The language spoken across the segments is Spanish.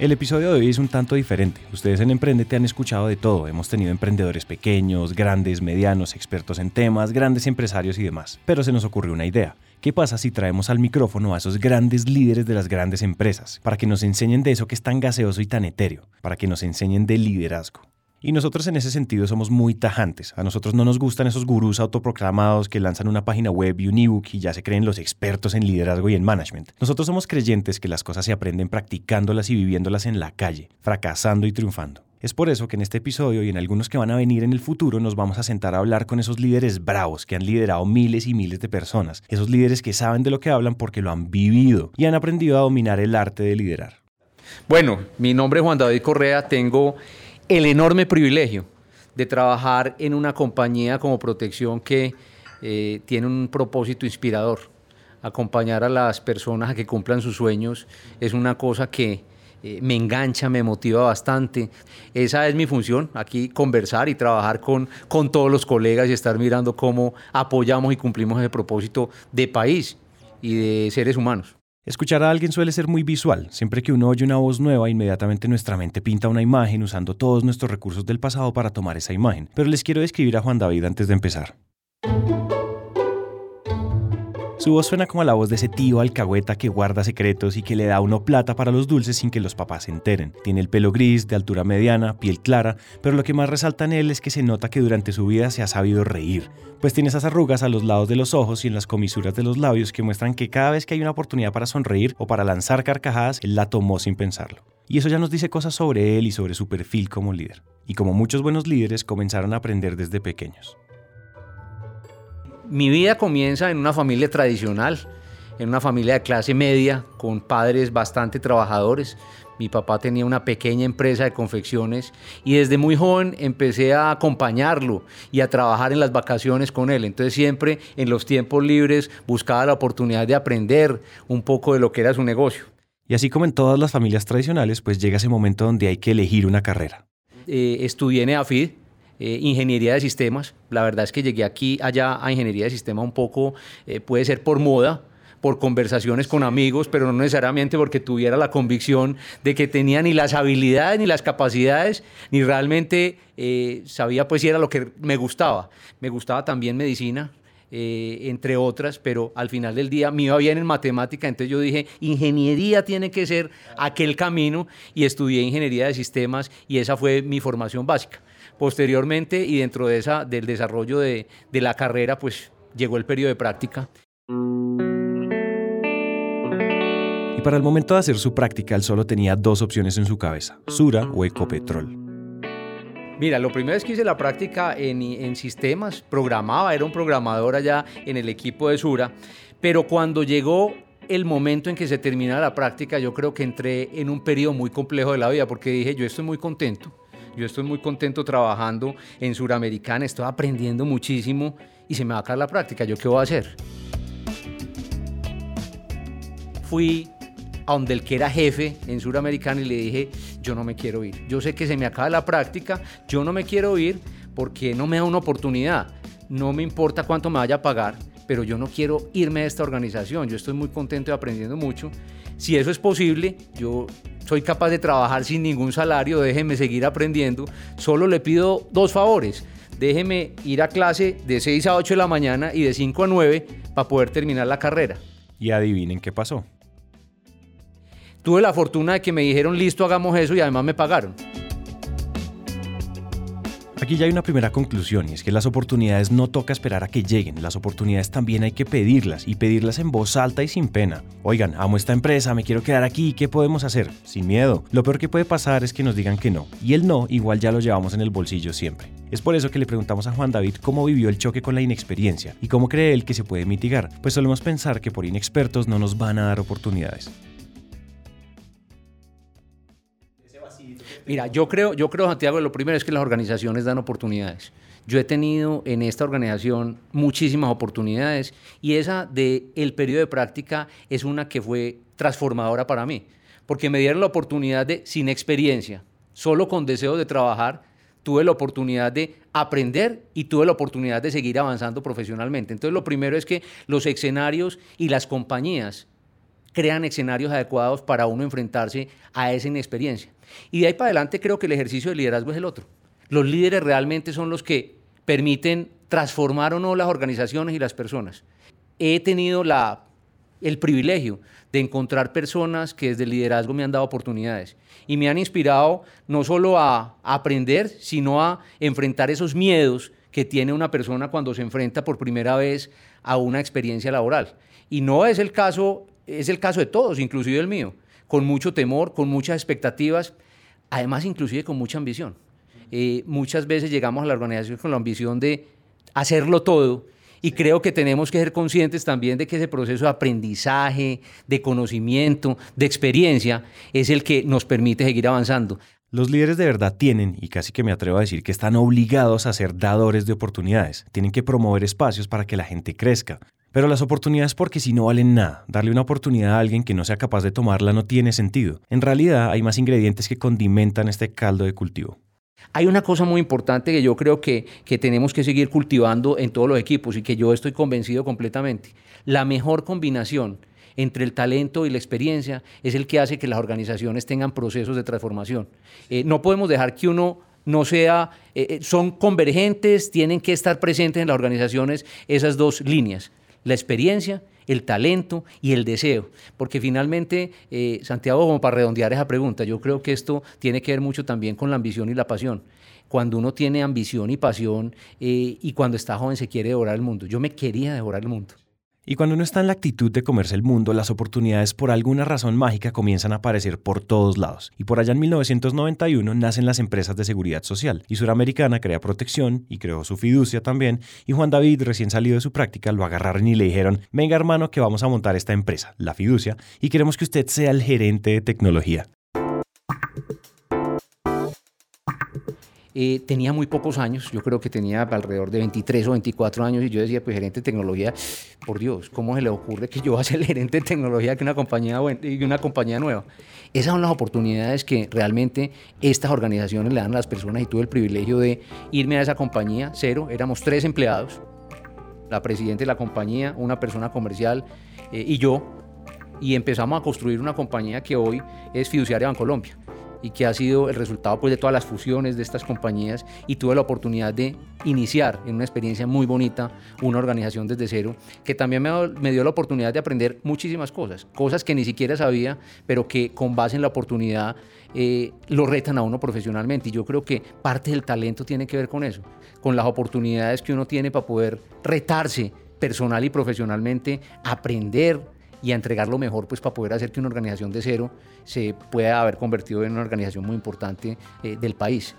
El episodio de hoy es un tanto diferente. Ustedes en Emprendete han escuchado de todo. Hemos tenido emprendedores pequeños, grandes, medianos, expertos en temas, grandes empresarios y demás. Pero se nos ocurrió una idea. ¿Qué pasa si traemos al micrófono a esos grandes líderes de las grandes empresas para que nos enseñen de eso que es tan gaseoso y tan etéreo, para que nos enseñen de liderazgo? Y nosotros en ese sentido somos muy tajantes. A nosotros no nos gustan esos gurús autoproclamados que lanzan una página web y un ebook y ya se creen los expertos en liderazgo y en management. Nosotros somos creyentes que las cosas se aprenden practicándolas y viviéndolas en la calle, fracasando y triunfando. Es por eso que en este episodio y en algunos que van a venir en el futuro nos vamos a sentar a hablar con esos líderes bravos que han liderado miles y miles de personas, esos líderes que saben de lo que hablan porque lo han vivido y han aprendido a dominar el arte de liderar. Bueno, mi nombre es Juan David Correa, tengo el enorme privilegio de trabajar en una compañía como Protección que eh, tiene un propósito inspirador. Acompañar a las personas a que cumplan sus sueños es una cosa que eh, me engancha, me motiva bastante. Esa es mi función, aquí conversar y trabajar con, con todos los colegas y estar mirando cómo apoyamos y cumplimos ese propósito de país y de seres humanos. Escuchar a alguien suele ser muy visual. Siempre que uno oye una voz nueva, inmediatamente nuestra mente pinta una imagen usando todos nuestros recursos del pasado para tomar esa imagen. Pero les quiero describir a Juan David antes de empezar. Su voz suena como la voz de ese tío alcahueta que guarda secretos y que le da uno plata para los dulces sin que los papás se enteren. Tiene el pelo gris, de altura mediana, piel clara, pero lo que más resalta en él es que se nota que durante su vida se ha sabido reír, pues tiene esas arrugas a los lados de los ojos y en las comisuras de los labios que muestran que cada vez que hay una oportunidad para sonreír o para lanzar carcajadas, él la tomó sin pensarlo. Y eso ya nos dice cosas sobre él y sobre su perfil como líder. Y como muchos buenos líderes comenzaron a aprender desde pequeños. Mi vida comienza en una familia tradicional, en una familia de clase media, con padres bastante trabajadores. Mi papá tenía una pequeña empresa de confecciones y desde muy joven empecé a acompañarlo y a trabajar en las vacaciones con él. Entonces siempre en los tiempos libres buscaba la oportunidad de aprender un poco de lo que era su negocio. Y así como en todas las familias tradicionales, pues llega ese momento donde hay que elegir una carrera. Eh, estudié en EAFID, eh, ingeniería de sistemas. La verdad es que llegué aquí, allá a ingeniería de sistemas un poco, eh, puede ser por moda, por conversaciones con amigos, pero no necesariamente porque tuviera la convicción de que tenía ni las habilidades ni las capacidades, ni realmente eh, sabía pues si era lo que me gustaba. Me gustaba también medicina, entre otras, pero al final del día me iba bien en matemática, entonces yo dije, ingeniería tiene que ser aquel camino y estudié ingeniería de sistemas y esa fue mi formación básica. Posteriormente y dentro de esa, del desarrollo de, de la carrera, pues llegó el periodo de práctica. Y para el momento de hacer su práctica, él solo tenía dos opciones en su cabeza, Sura o Ecopetrol. Mira, lo primero es que hice la práctica en, en, sistemas, programaba, era un programador allá en el equipo de Sura, pero cuando llegó el momento en que se termina la práctica, yo creo que entré en un periodo muy complejo de la vida, porque dije, yo estoy muy contento, yo estoy muy contento trabajando en Suramericana, estoy aprendiendo muchísimo y se me va a acabar la práctica. ¿Yo qué voy a hacer? Fui a donde el que era jefe en Suramericana y le dije, yo no me quiero ir. Yo sé que se me acaba la práctica, yo no me quiero ir porque no me da una oportunidad. No me importa cuánto me vaya a pagar, pero yo no quiero irme de esta organización. Yo estoy muy contento y aprendiendo mucho. Si eso es posible, yo soy capaz de trabajar sin ningún salario, déjeme seguir aprendiendo. Solo le pido dos favores. Déjeme ir a clase de 6 a 8 de la mañana y de 5 a 9 para poder terminar la carrera. Y adivinen qué pasó. Tuve la fortuna de que me dijeron, listo, hagamos eso y además me pagaron. Aquí ya hay una primera conclusión y es que las oportunidades no toca esperar a que lleguen, las oportunidades también hay que pedirlas y pedirlas en voz alta y sin pena. Oigan, amo esta empresa, me quiero quedar aquí, ¿qué podemos hacer? Sin miedo. Lo peor que puede pasar es que nos digan que no, y el no igual ya lo llevamos en el bolsillo siempre. Es por eso que le preguntamos a Juan David cómo vivió el choque con la inexperiencia y cómo cree él que se puede mitigar, pues solemos pensar que por inexpertos no nos van a dar oportunidades. Mira, yo creo, yo creo, Santiago, lo primero es que las organizaciones dan oportunidades. Yo he tenido en esta organización muchísimas oportunidades y esa de el periodo de práctica es una que fue transformadora para mí, porque me dieron la oportunidad de, sin experiencia, solo con deseo de trabajar, tuve la oportunidad de aprender y tuve la oportunidad de seguir avanzando profesionalmente. Entonces, lo primero es que los escenarios y las compañías crean escenarios adecuados para uno enfrentarse a esa inexperiencia. Y de ahí para adelante creo que el ejercicio de liderazgo es el otro. Los líderes realmente son los que permiten transformar o no las organizaciones y las personas. He tenido la, el privilegio de encontrar personas que desde el liderazgo me han dado oportunidades y me han inspirado no solo a, aprender, sino a enfrentar esos miedos que tiene una persona cuando se enfrenta por primera vez a una experiencia laboral. Y no es el caso, es el caso de todos, inclusive el mío, con mucho temor, con muchas expectativas, además inclusive con mucha ambición. Eh, muchas veces llegamos a la organización con la ambición de hacerlo todo y creo que tenemos que ser conscientes también de que ese proceso de aprendizaje, de conocimiento, de experiencia es el que nos permite seguir avanzando. Los líderes de verdad tienen, y casi que me atrevo a decir que están obligados a ser dadores de oportunidades. Tienen que promover espacios para que la gente crezca. Pero las oportunidades porque si no valen nada, darle una oportunidad a alguien que no sea capaz de tomarla no tiene sentido. En realidad hay más ingredientes que condimentan este caldo de cultivo. Hay una cosa muy importante que yo creo que, que, tenemos que seguir cultivando en todos los equipos y que yo estoy convencido completamente. La mejor combinación entre el talento y la experiencia es el que hace que las organizaciones tengan procesos de transformación. Eh, no podemos dejar que uno no sea, eh, eh, son convergentes, tienen que estar presentes en las organizaciones esas dos líneas, la experiencia el talento y el deseo. Porque finalmente, eh, Santiago, como para redondear esa pregunta, yo creo que esto tiene que ver mucho también con la ambición y la pasión. Cuando uno tiene ambición y pasión eh, y cuando está joven se quiere devorar el mundo. Yo me quería devorar el mundo. Y cuando uno está en la actitud de comerse el mundo, las oportunidades por alguna razón mágica comienzan a aparecer por todos lados. Y por allá en 1991 nacen las empresas de seguridad social. Y Suramericana crea protección y creó su fiducia también. Y Juan David, recién salido de su práctica, lo agarraron y le dijeron, venga hermano que vamos a montar esta empresa, la fiducia, y queremos que usted sea el gerente de tecnología. Eh, tenía muy pocos años, yo creo que tenía alrededor de 23 o 24 años y yo decía, pues gerente de tecnología, por Dios, ¿cómo se le ocurre que yo voy a ser el gerente de tecnología que una compañía, y una compañía nueva? Esas son las oportunidades que realmente estas organizaciones le dan a las personas y tuve el privilegio de irme a esa compañía, cero, éramos tres empleados, la presidenta de la compañía, una persona comercial eh, y yo, y empezamos a construir una compañía que hoy es fiduciaria Colombia y que ha sido el resultado pues, de todas las fusiones de estas compañías y tuve la oportunidad de iniciar en una experiencia muy bonita una organización desde cero que también me, dio la oportunidad de aprender muchísimas cosas, cosas que ni siquiera sabía, pero que con base en la oportunidad eh, lo retan a uno profesionalmente. Y yo creo que parte del talento tiene que ver con eso, con las oportunidades que uno tiene para poder retarse personal y profesionalmente, aprender, y a entregar lo mejor pues para poder hacer que una organización de cero se pueda haber convertido en una organización muy importante eh, del país.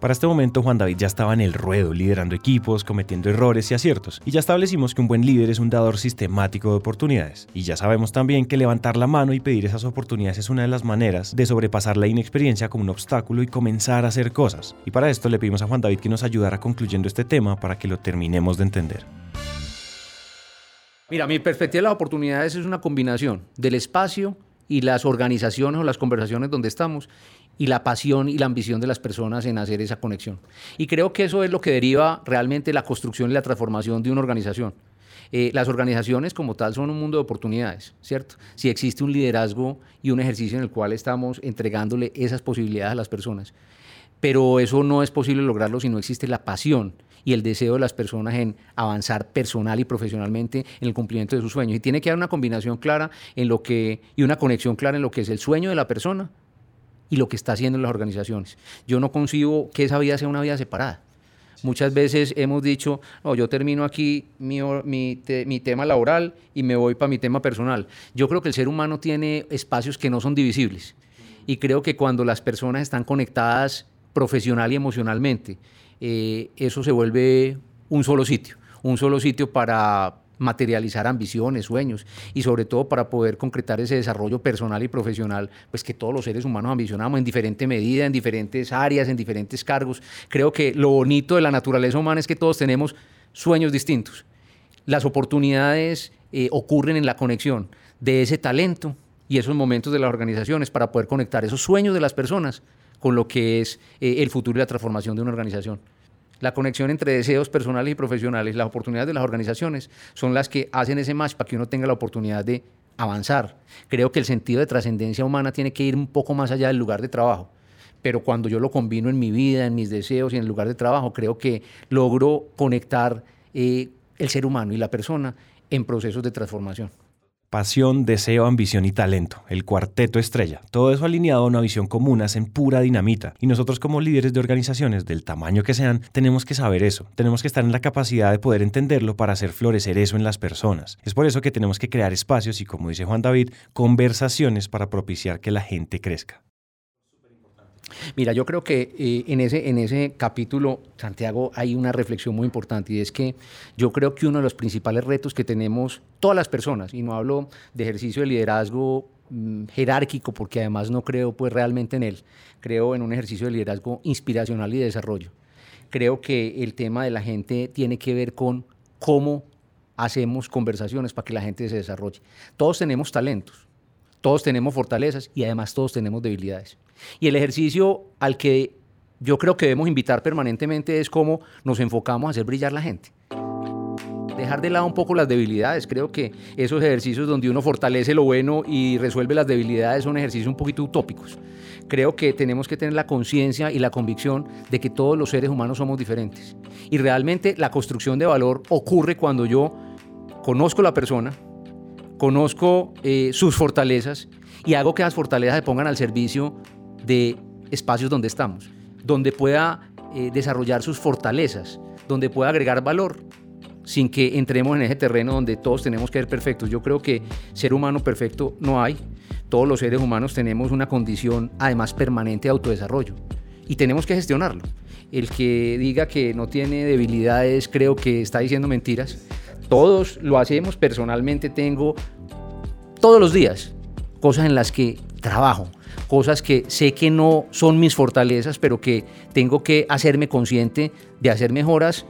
Para este momento Juan David ya estaba en el ruedo, liderando equipos, cometiendo errores y aciertos, y ya establecimos que un buen líder es un dador sistemático de oportunidades, y ya sabemos también que levantar la mano y pedir esas oportunidades es una de las maneras de sobrepasar la inexperiencia como un obstáculo y comenzar a hacer cosas. Y para esto le pedimos a Juan David que nos ayudara concluyendo este tema para que lo terminemos de entender. Mira, mi perspectiva de las oportunidades es una combinación del espacio y las organizaciones o las conversaciones donde estamos y la pasión y la ambición de las personas en hacer esa conexión. Y creo que eso es lo que deriva realmente la construcción y la transformación de una organización. Eh, las organizaciones como tal son un mundo de oportunidades, ¿cierto? Si existe un liderazgo y un ejercicio en el cual estamos entregándole esas posibilidades a las personas. Pero eso no es posible lograrlo si no existe la pasión y el deseo de las personas en avanzar personal y profesionalmente en el cumplimiento de sus sueños. Y tiene que haber una combinación clara en lo que, y una conexión clara en lo que es el sueño de la persona y lo que está haciendo en las organizaciones. Yo no concibo que esa vida sea una vida separada. Muchas veces hemos dicho, no, yo termino aquí mi, mi, mi tema laboral y me voy para mi tema personal. Yo creo que el ser humano tiene espacios que no son divisibles. Y creo que cuando las personas están conectadas profesional y emocionalmente, eh, eso se vuelve un solo sitio, un solo sitio para materializar ambiciones, sueños y sobre todo para poder concretar ese desarrollo personal y profesional, pues que todos los seres humanos ambicionamos en diferente medida, en diferentes áreas, en diferentes cargos. Creo que lo bonito de la naturaleza humana es que todos tenemos sueños distintos. Las oportunidades eh, ocurren en la conexión de ese talento y esos momentos de las organizaciones para poder conectar esos sueños de las personas con lo que es eh, el futuro y la transformación de una organización. La conexión entre deseos personales y profesionales, las oportunidades de las organizaciones son las que hacen ese match para que uno tenga la oportunidad de avanzar. Creo que el sentido de trascendencia humana tiene que ir un poco más allá del lugar de trabajo. Pero cuando yo lo combino en mi vida, en mis deseos y en el lugar de trabajo, creo que logro conectar eh, el ser humano y la persona en procesos de transformación. Pasión, deseo, ambición y talento, el cuarteto estrella. Todo eso alineado a una visión común hacen pura dinamita. Y nosotros como líderes de organizaciones, del tamaño que sean, tenemos que saber eso. Tenemos que estar en la capacidad de poder entenderlo para hacer florecer eso en las personas. Es por eso que tenemos que crear espacios y, como dice Juan David, conversaciones para propiciar que la gente crezca. Mira, yo creo que eh, en, ese, en ese capítulo, Santiago, hay una reflexión muy importante y es que yo creo que uno de los principales retos que tenemos todas las personas, y no hablo de ejercicio de liderazgo mm, jerárquico, porque además no creo pues realmente en él, creo en un ejercicio de liderazgo inspiracional y de desarrollo. Creo que el tema de la gente tiene que ver con cómo hacemos conversaciones para que la gente se desarrolle. Todos tenemos talentos, todos tenemos fortalezas y además todos tenemos debilidades. Y el ejercicio al que yo creo que debemos invitar permanentemente es cómo nos enfocamos a hacer brillar la gente. Dejar de lado un poco las debilidades. Creo que esos ejercicios donde uno fortalece lo bueno y resuelve las debilidades son ejercicios un poquito utópicos. Creo que tenemos que tener la conciencia y la convicción de que todos los seres humanos somos diferentes. Y realmente la construcción de valor ocurre cuando yo conozco la persona, conozco eh, sus fortalezas y hago que las fortalezas se pongan al servicio de espacios donde estamos, donde pueda eh, desarrollar sus fortalezas, donde pueda agregar valor, sin que entremos en ese terreno donde todos tenemos que ser perfectos. Yo creo que ser humano perfecto no hay. Todos los seres humanos tenemos una condición además permanente de autodesarrollo y tenemos que gestionarlo. El que diga que no tiene debilidades creo que está diciendo mentiras. Todos lo hacemos, personalmente tengo todos los días cosas en las que trabajo, cosas que sé que no son mis fortalezas, pero que tengo que hacerme consciente de hacer mejoras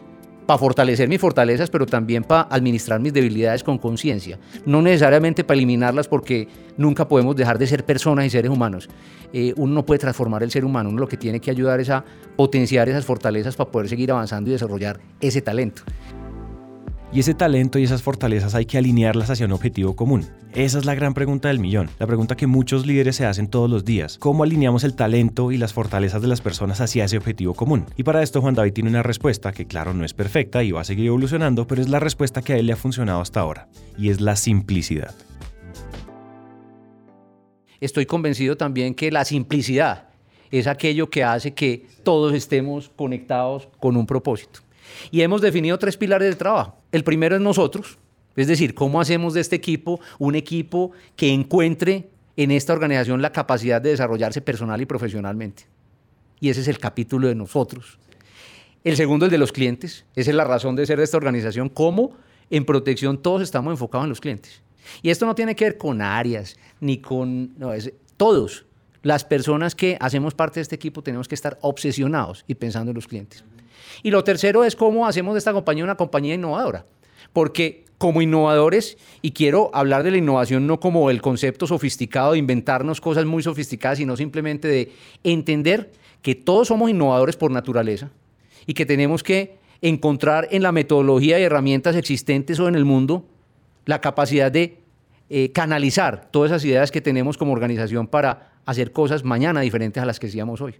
para fortalecer mis fortalezas, pero también para administrar mis debilidades con conciencia. No necesariamente para eliminarlas porque nunca podemos dejar de ser personas y seres humanos. Eh, uno no puede transformar el ser humano, uno lo que tiene que ayudar es a potenciar esas fortalezas para poder seguir avanzando y desarrollar ese talento. Y ese talento y esas fortalezas hay que alinearlas hacia un objetivo común. Esa es la gran pregunta del millón, la pregunta que muchos líderes se hacen todos los días. ¿Cómo alineamos el talento y las fortalezas de las personas hacia ese objetivo común? Y para esto Juan David tiene una respuesta que claro no es perfecta y va a seguir evolucionando, pero es la respuesta que a él le ha funcionado hasta ahora, y es la simplicidad. Estoy convencido también que la simplicidad es aquello que hace que todos estemos conectados con un propósito. Y hemos definido tres pilares de trabajo. El primero es nosotros, es decir, cómo hacemos de este equipo un equipo que encuentre en esta organización la capacidad de desarrollarse personal y profesionalmente. Y ese es el capítulo de nosotros. El segundo, el de los clientes. Esa es la razón de ser de esta organización. Cómo en protección todos estamos enfocados en los clientes. Y esto no tiene que ver con áreas, ni con... No, es, todos, las personas que hacemos parte de este equipo tenemos que estar obsesionados y pensando en los clientes. Y lo tercero es cómo hacemos de esta compañía una compañía innovadora. Porque como innovadores, y quiero hablar de la innovación no como el concepto sofisticado de inventarnos cosas muy sofisticadas, sino simplemente de entender que todos somos innovadores por naturaleza y que tenemos que encontrar en la metodología y herramientas existentes o en el mundo la capacidad de eh, canalizar todas esas ideas que tenemos como organización para hacer cosas mañana diferentes a las que hacíamos hoy.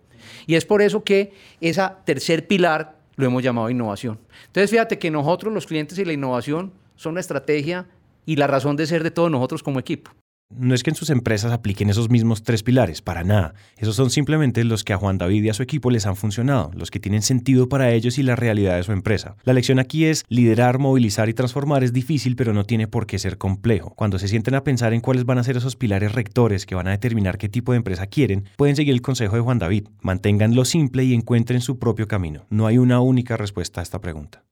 Y es por eso que ese tercer pilar lo hemos llamado innovación. Entonces, fíjate que nosotros, los clientes y la innovación, son la estrategia y la razón de ser de todos nosotros como equipo. No es que en sus empresas apliquen esos mismos tres pilares, para nada. Esos son simplemente los que a Juan David y a su equipo les han funcionado, los que tienen sentido para ellos y la realidad de su empresa. La lección aquí es, liderar, movilizar y transformar es difícil, pero no tiene por qué ser complejo. Cuando se sienten a pensar en cuáles van a ser esos pilares rectores que van a determinar qué tipo de empresa quieren, pueden seguir el consejo de Juan David. Manténganlo simple y encuentren su propio camino. No hay una única respuesta a esta pregunta.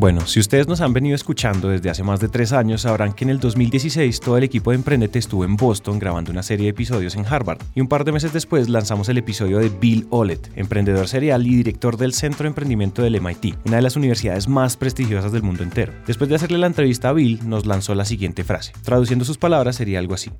Bueno, si ustedes nos han venido escuchando desde hace más de tres años, sabrán que en el 2016 todo el equipo de Emprendete estuvo en Boston grabando una serie de episodios en Harvard. Y un par de meses después lanzamos el episodio de Bill Olet, emprendedor serial y director del Centro de Emprendimiento del MIT, una de las universidades más prestigiosas del mundo entero. Después de hacerle la entrevista a Bill, nos lanzó la siguiente frase. Traduciendo sus palabras sería algo así.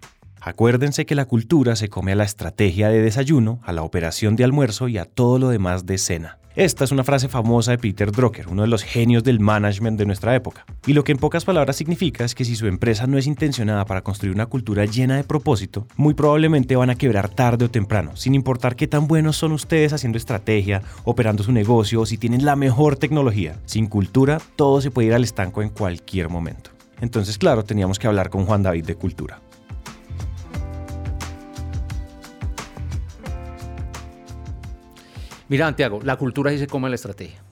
Acuérdense que la cultura se come a la estrategia de desayuno, a la operación de almuerzo y a todo lo demás de cena. Esta es una frase famosa de Peter Drucker, uno de los genios del management de nuestra época. Y lo que en pocas palabras significa es que si su empresa no es intencionada para construir una cultura llena de propósito, muy probablemente van a quebrar tarde o temprano, sin importar qué tan buenos son ustedes haciendo estrategia, operando su negocio o si tienen la mejor tecnología. Sin cultura, todo se puede ir al estanco en cualquier momento. Entonces, claro, teníamos que hablar con Juan David de cultura. Mira, Santiago, la cultura sí se come la estrategia.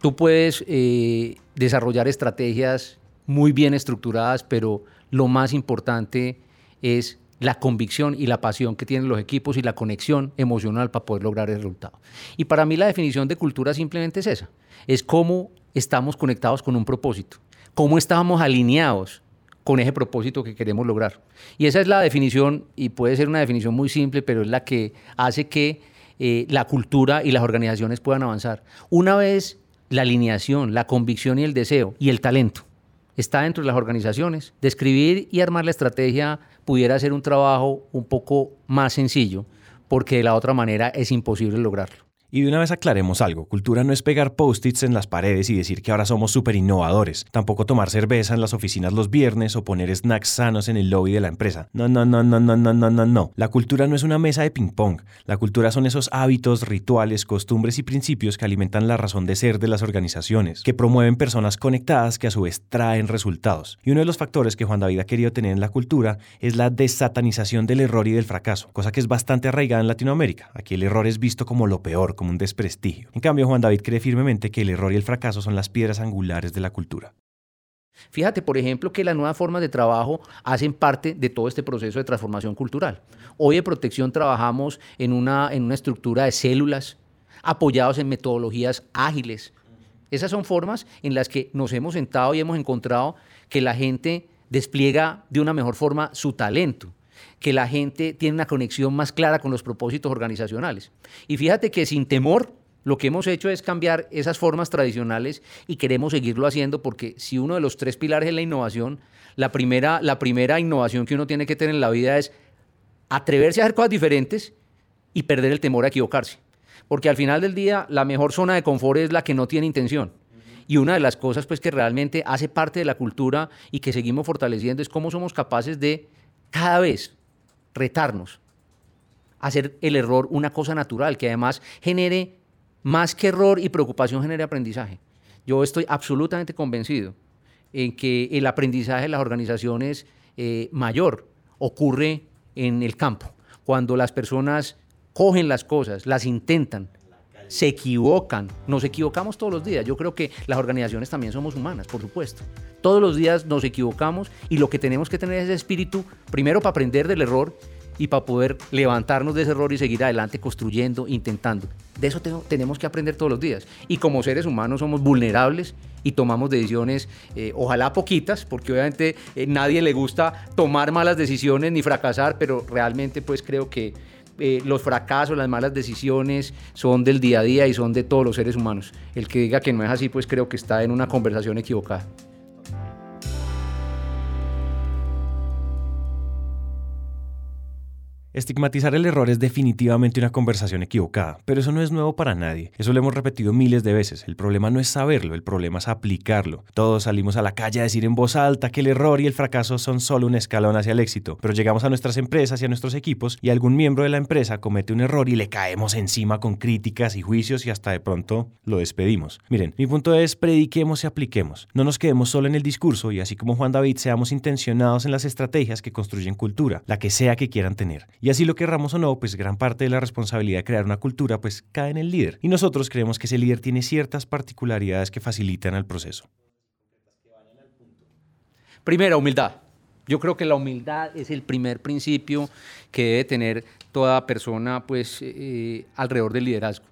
Tú puedes eh, desarrollar estrategias muy bien estructuradas, pero lo más importante es la convicción y la pasión que tienen los equipos y la conexión emocional para poder lograr el resultado. Y para mí la definición de cultura simplemente es esa, es cómo estamos conectados con un propósito, cómo estamos alineados con ese propósito que queremos lograr. Y esa es la definición, y puede ser una definición muy simple, pero es la que hace que eh, la cultura y las organizaciones puedan avanzar. Una vez la alineación, la convicción y el deseo y el talento está dentro de las organizaciones, describir y armar la estrategia pudiera ser un trabajo un poco más sencillo, porque de la otra manera es imposible lograrlo. Y de una vez aclaremos algo, cultura no es pegar post-its en las paredes y decir que ahora somos súper innovadores, tampoco tomar cerveza en las oficinas los viernes o poner snacks sanos en el lobby de la empresa. No, no, no, no, no, no, no, no, no. La cultura no es una mesa de ping-pong, la cultura son esos hábitos, rituales, costumbres y principios que alimentan la razón de ser de las organizaciones, que promueven personas conectadas que a su vez traen resultados. Y uno de los factores que Juan David ha querido tener en la cultura es la desatanización del error y del fracaso, cosa que es bastante arraigada en Latinoamérica. Aquí el error es visto como lo peor, un desprestigio. En cambio, Juan David cree firmemente que el error y el fracaso son las piedras angulares de la cultura. Fíjate, por ejemplo, que las nuevas formas de trabajo hacen parte de todo este proceso de transformación cultural. Hoy en Protección trabajamos en una, en una estructura de células apoyados en metodologías ágiles. Esas son formas en las que nos hemos sentado y hemos encontrado que la gente despliega de una mejor forma su talento que la gente tiene una conexión más clara con los propósitos organizacionales. Y fíjate que sin temor, lo que hemos hecho es cambiar esas formas tradicionales y queremos seguirlo haciendo porque si uno de los tres pilares es la innovación, la primera, la primera innovación que uno tiene que tener en la vida es atreverse a hacer cosas diferentes y perder el temor a equivocarse. Porque al final del día, la mejor zona de confort es la que no tiene intención. Y una de las cosas pues, que realmente hace parte de la cultura y que seguimos fortaleciendo es cómo somos capaces de cada vez retarnos, hacer el error una cosa natural, que además genere más que error y preocupación, genere aprendizaje. Yo estoy absolutamente convencido en que el aprendizaje en las organizaciones eh, mayor ocurre en el campo, cuando las personas cogen las cosas, las intentan, se equivocan, nos equivocamos todos los días. Yo creo que las organizaciones también somos humanas, por supuesto. Todos los días nos equivocamos y lo que tenemos que tener es ese espíritu, primero para aprender del error y para poder levantarnos de ese error y seguir adelante construyendo, intentando. De eso tenemos que aprender todos los días. Y como seres humanos somos vulnerables y tomamos decisiones, eh, ojalá poquitas, porque obviamente eh, nadie le gusta tomar malas decisiones ni fracasar, pero realmente pues creo que eh, los fracasos, las malas decisiones son del día a día y son de todos los seres humanos. El que diga que no es así, pues creo que está en una conversación equivocada. Estigmatizar el error es definitivamente una conversación equivocada, pero eso no es nuevo para nadie. Eso lo hemos repetido miles de veces. El problema no es saberlo, el problema es aplicarlo. Todos salimos a la calle a decir en voz alta que el error y el fracaso son solo un escalón hacia el éxito, pero llegamos a nuestras empresas y a nuestros equipos y algún miembro de la empresa comete un error y le caemos encima con críticas y juicios y hasta de pronto lo despedimos. Miren, mi punto es prediquemos y apliquemos. No nos quedemos solo en el discurso y así como Juan David seamos intencionados en las estrategias que construyen cultura, la que sea que quieran tener. Y así lo querramos o no, pues gran parte de la responsabilidad de crear una cultura pues cae en el líder. Y nosotros creemos que ese líder tiene ciertas particularidades que facilitan el proceso. Primera, humildad. Yo creo que la humildad es el primer principio que debe tener toda persona pues, eh, alrededor del liderazgo.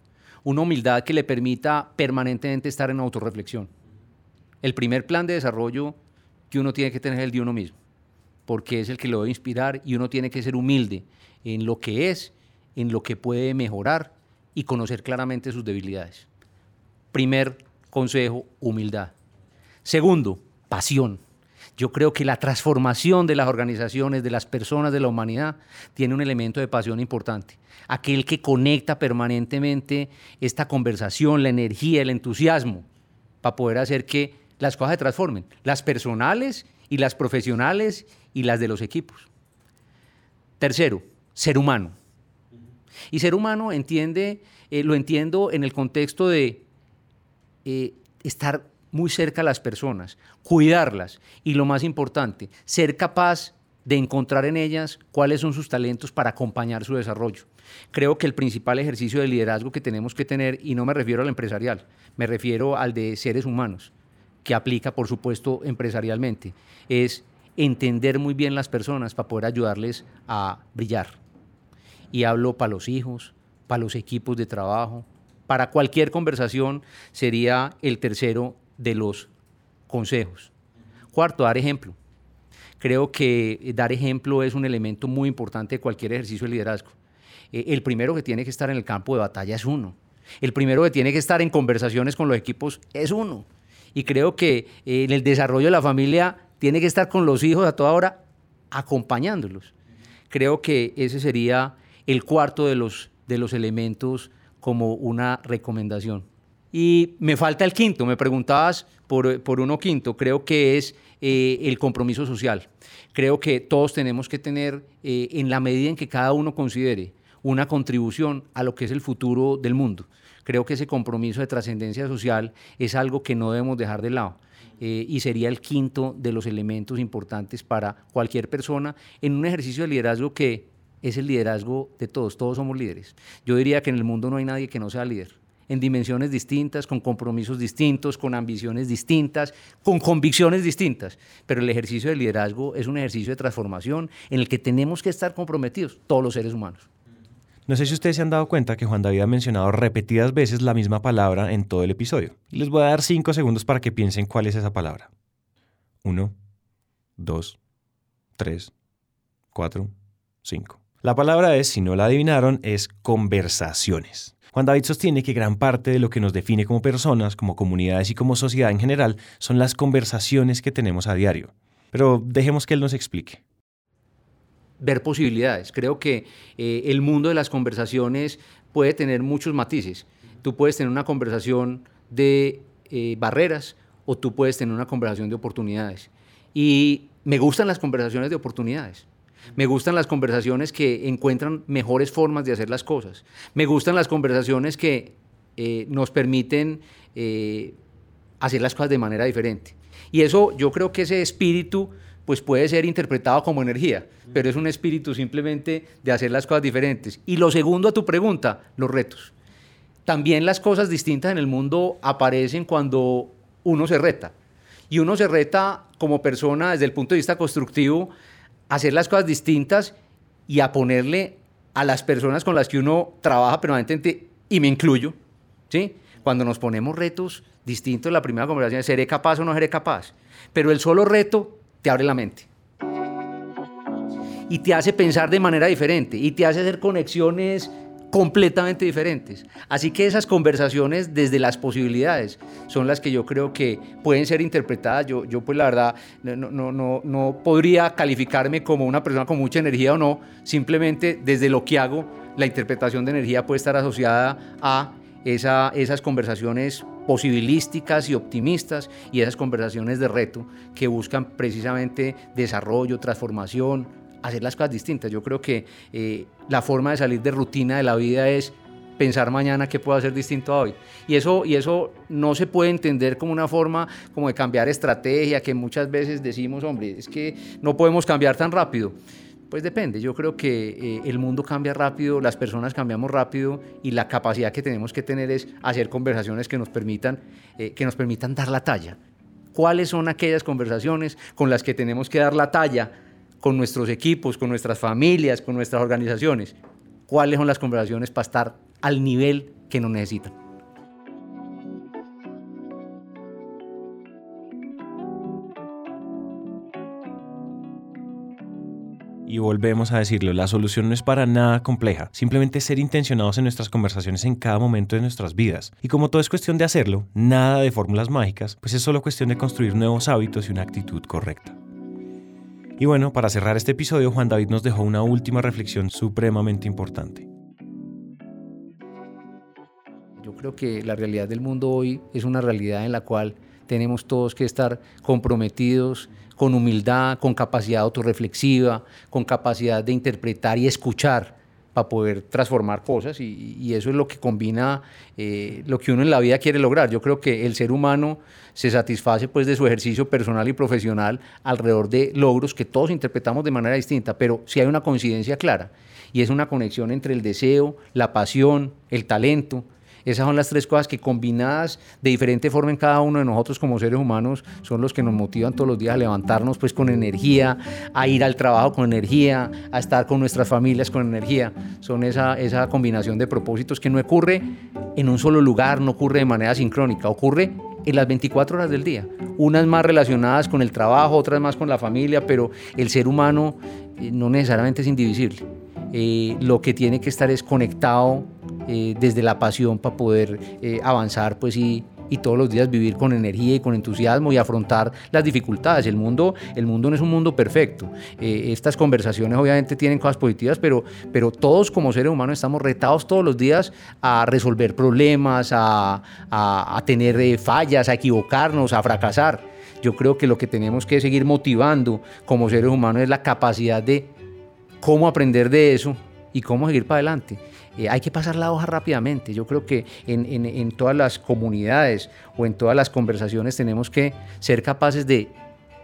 Una humildad que le permita permanentemente estar en autorreflexión. El primer plan de desarrollo que uno tiene que tener es el de uno mismo, porque es el que lo debe inspirar y uno tiene que ser humilde en lo que es, en lo que puede mejorar y conocer claramente sus debilidades. Primer consejo, humildad. Segundo, pasión. Yo creo que la transformación de las organizaciones, de las personas, de la humanidad, tiene un elemento de pasión importante. Aquel que conecta permanentemente esta conversación, la energía, el entusiasmo, para poder hacer que las cosas se transformen, las personales y las profesionales y las de los equipos. Tercero, ser humano. Y ser humano entiende, eh, lo entiendo en el contexto de eh, estar muy cerca a las personas, cuidarlas y lo más importante, ser capaz de encontrar en ellas cuáles son sus talentos para acompañar su desarrollo. Creo que el principal ejercicio de liderazgo que tenemos que tener, y no me refiero al empresarial, me refiero al de seres humanos, que aplica por supuesto empresarialmente, es entender muy bien las personas para poder ayudarles a brillar. Y hablo para los hijos, para los equipos de trabajo, para cualquier conversación sería el tercero de los consejos. Cuarto, dar ejemplo. Creo que dar ejemplo es un elemento muy importante de cualquier ejercicio de liderazgo. Eh, el primero que tiene que estar en el campo de batalla es uno. El primero que tiene que estar en conversaciones con los equipos es uno. Y creo que eh, en el desarrollo de la familia tiene que estar con los hijos a toda hora acompañándolos. Creo que ese sería el cuarto de los, de los elementos como una recomendación. Y me falta el quinto, me preguntabas por, por uno quinto, creo que es eh, el compromiso social. Creo que todos tenemos que tener, eh, en la medida en que cada uno considere una contribución a lo que es el futuro del mundo. Creo que ese compromiso de trascendencia social es algo que no debemos dejar de lado. Eh, y sería el quinto de los elementos importantes para cualquier persona en un ejercicio de liderazgo que es el liderazgo de todos, todos somos líderes. Yo diría que en el mundo no hay nadie que no sea líder en dimensiones distintas, con compromisos distintos, con ambiciones distintas, con convicciones distintas. Pero el ejercicio de liderazgo es un ejercicio de transformación en el que tenemos que estar comprometidos todos los seres humanos. No sé si ustedes se han dado cuenta que Juan David ha mencionado repetidas veces la misma palabra en todo el episodio. Les voy a dar cinco segundos para que piensen cuál es esa palabra. Uno, dos, tres, cuatro, cinco. La palabra es, si no la adivinaron, es conversaciones. Juan David sostiene que gran parte de lo que nos define como personas, como comunidades y como sociedad en general son las conversaciones que tenemos a diario. Pero dejemos que él nos explique. Ver posibilidades. Creo que eh, el mundo de las conversaciones puede tener muchos matices. Tú puedes tener una conversación de eh, barreras o tú puedes tener una conversación de oportunidades. Y me gustan las conversaciones de oportunidades. Me gustan las conversaciones que encuentran mejores formas de hacer las cosas. Me gustan las conversaciones que eh, nos permiten eh, hacer las cosas de manera diferente. Y eso, yo creo que ese espíritu pues puede ser interpretado como energía, pero es un espíritu simplemente de hacer las cosas diferentes. Y lo segundo a tu pregunta, los retos. También las cosas distintas en el mundo aparecen cuando uno se reta. Y uno se reta como persona desde el punto de vista constructivo hacer las cosas distintas y a ponerle a las personas con las que uno trabaja permanentemente, y me incluyo, ¿sí? Cuando nos ponemos retos distintos, la primera conversación es, ¿seré capaz o no seré capaz? Pero el solo reto te abre la mente. Y te hace pensar de manera diferente, y te hace hacer conexiones completamente diferentes. Así que esas conversaciones desde las posibilidades son las que yo creo que pueden ser interpretadas. Yo, yo pues la verdad no, no, no, no podría calificarme como una persona con mucha energía o no, simplemente desde lo que hago, la interpretación de energía puede estar asociada a esa, esas conversaciones posibilísticas y optimistas y esas conversaciones de reto que buscan precisamente desarrollo, transformación, hacer las cosas distintas. Yo creo que eh, la forma de salir de rutina de la vida es pensar mañana qué puedo hacer distinto a hoy. Y eso, y eso no se puede entender como una forma como de cambiar estrategia, que muchas veces decimos, hombre, es que no podemos cambiar tan rápido. Pues depende, yo creo que eh, el mundo cambia rápido, las personas cambiamos rápido y la capacidad que tenemos que tener es hacer conversaciones que nos permitan, eh, que nos permitan dar la talla. ¿Cuáles son aquellas conversaciones con las que tenemos que dar la talla con nuestros equipos, con nuestras familias, con nuestras organizaciones, cuáles son las conversaciones para estar al nivel que nos necesitan. Y volvemos a decirlo, la solución no es para nada compleja, simplemente ser intencionados en nuestras conversaciones en cada momento de nuestras vidas. Y como todo es cuestión de hacerlo, nada de fórmulas mágicas, pues es solo cuestión de construir nuevos hábitos y una actitud correcta. Y bueno, para cerrar este episodio, Juan David nos dejó una última reflexión supremamente importante. Yo creo que la realidad del mundo hoy es una realidad en la cual tenemos todos que estar comprometidos con humildad, con capacidad autorreflexiva, con capacidad de interpretar y escuchar para poder transformar cosas y, eso es lo que combina eh, lo que uno en la vida quiere lograr. Yo creo que el ser humano se satisface pues de su ejercicio personal y profesional alrededor de logros que todos interpretamos de manera distinta, pero si hay una coincidencia clara y es una conexión entre el deseo, la pasión, el talento, esas son las tres cosas que combinadas de diferente forma en cada uno de nosotros como seres humanos son los que nos motivan todos los días a levantarnos pues con energía, a ir al trabajo con energía, a estar con nuestras familias con energía. Son esa, esa combinación de propósitos que no ocurre en un solo lugar, no ocurre de manera sincrónica, ocurre en las 24 horas del día. Unas más relacionadas con el trabajo, otras más con la familia, pero el ser humano eh, no necesariamente es indivisible. Eh, lo que tiene que estar es conectado eh, desde la pasión para poder eh, avanzar pues y, y, todos los días vivir con energía y con entusiasmo y afrontar las dificultades. El mundo, el mundo no es un mundo perfecto. estas conversaciones obviamente tienen cosas positivas, pero, pero todos como seres humanos estamos retados todos los días a resolver problemas, a, a, a tener fallas, a equivocarnos, a fracasar. Yo creo que lo que tenemos que seguir motivando como seres humanos es la capacidad de cómo aprender de eso y cómo seguir para adelante. Eh, hay que pasar la hoja rápidamente. Yo creo que en, en, todas las comunidades o en todas las conversaciones tenemos que ser capaces de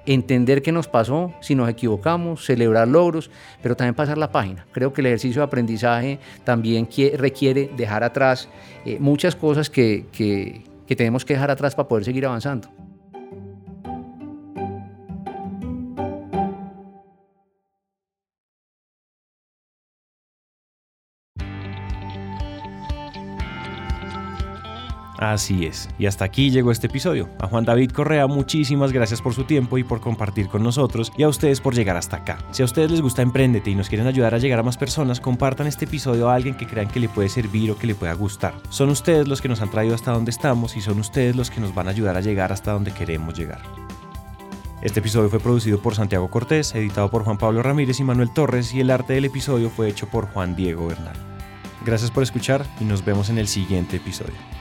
entender qué nos pasó, si nos equivocamos, celebrar logros, pero también pasar la página. Creo que el ejercicio de aprendizaje también requiere dejar atrás eh, muchas cosas que, que, que tenemos que dejar atrás para poder seguir avanzando. Así es, y hasta aquí llegó este episodio. A Juan David Correa muchísimas gracias por su tiempo y por compartir con nosotros y a ustedes por llegar hasta acá. Si a ustedes les gusta Emprendete y nos quieren ayudar a llegar a más personas, compartan este episodio a alguien que crean que le puede servir o que le pueda gustar. Son ustedes los que nos han traído hasta donde estamos y son ustedes los que nos van a ayudar a llegar hasta donde queremos llegar. Este episodio fue producido por Santiago Cortés, editado por Juan Pablo Ramírez y Manuel Torres y el arte del episodio fue hecho por Juan Diego Bernal. Gracias por escuchar y nos vemos en el siguiente episodio.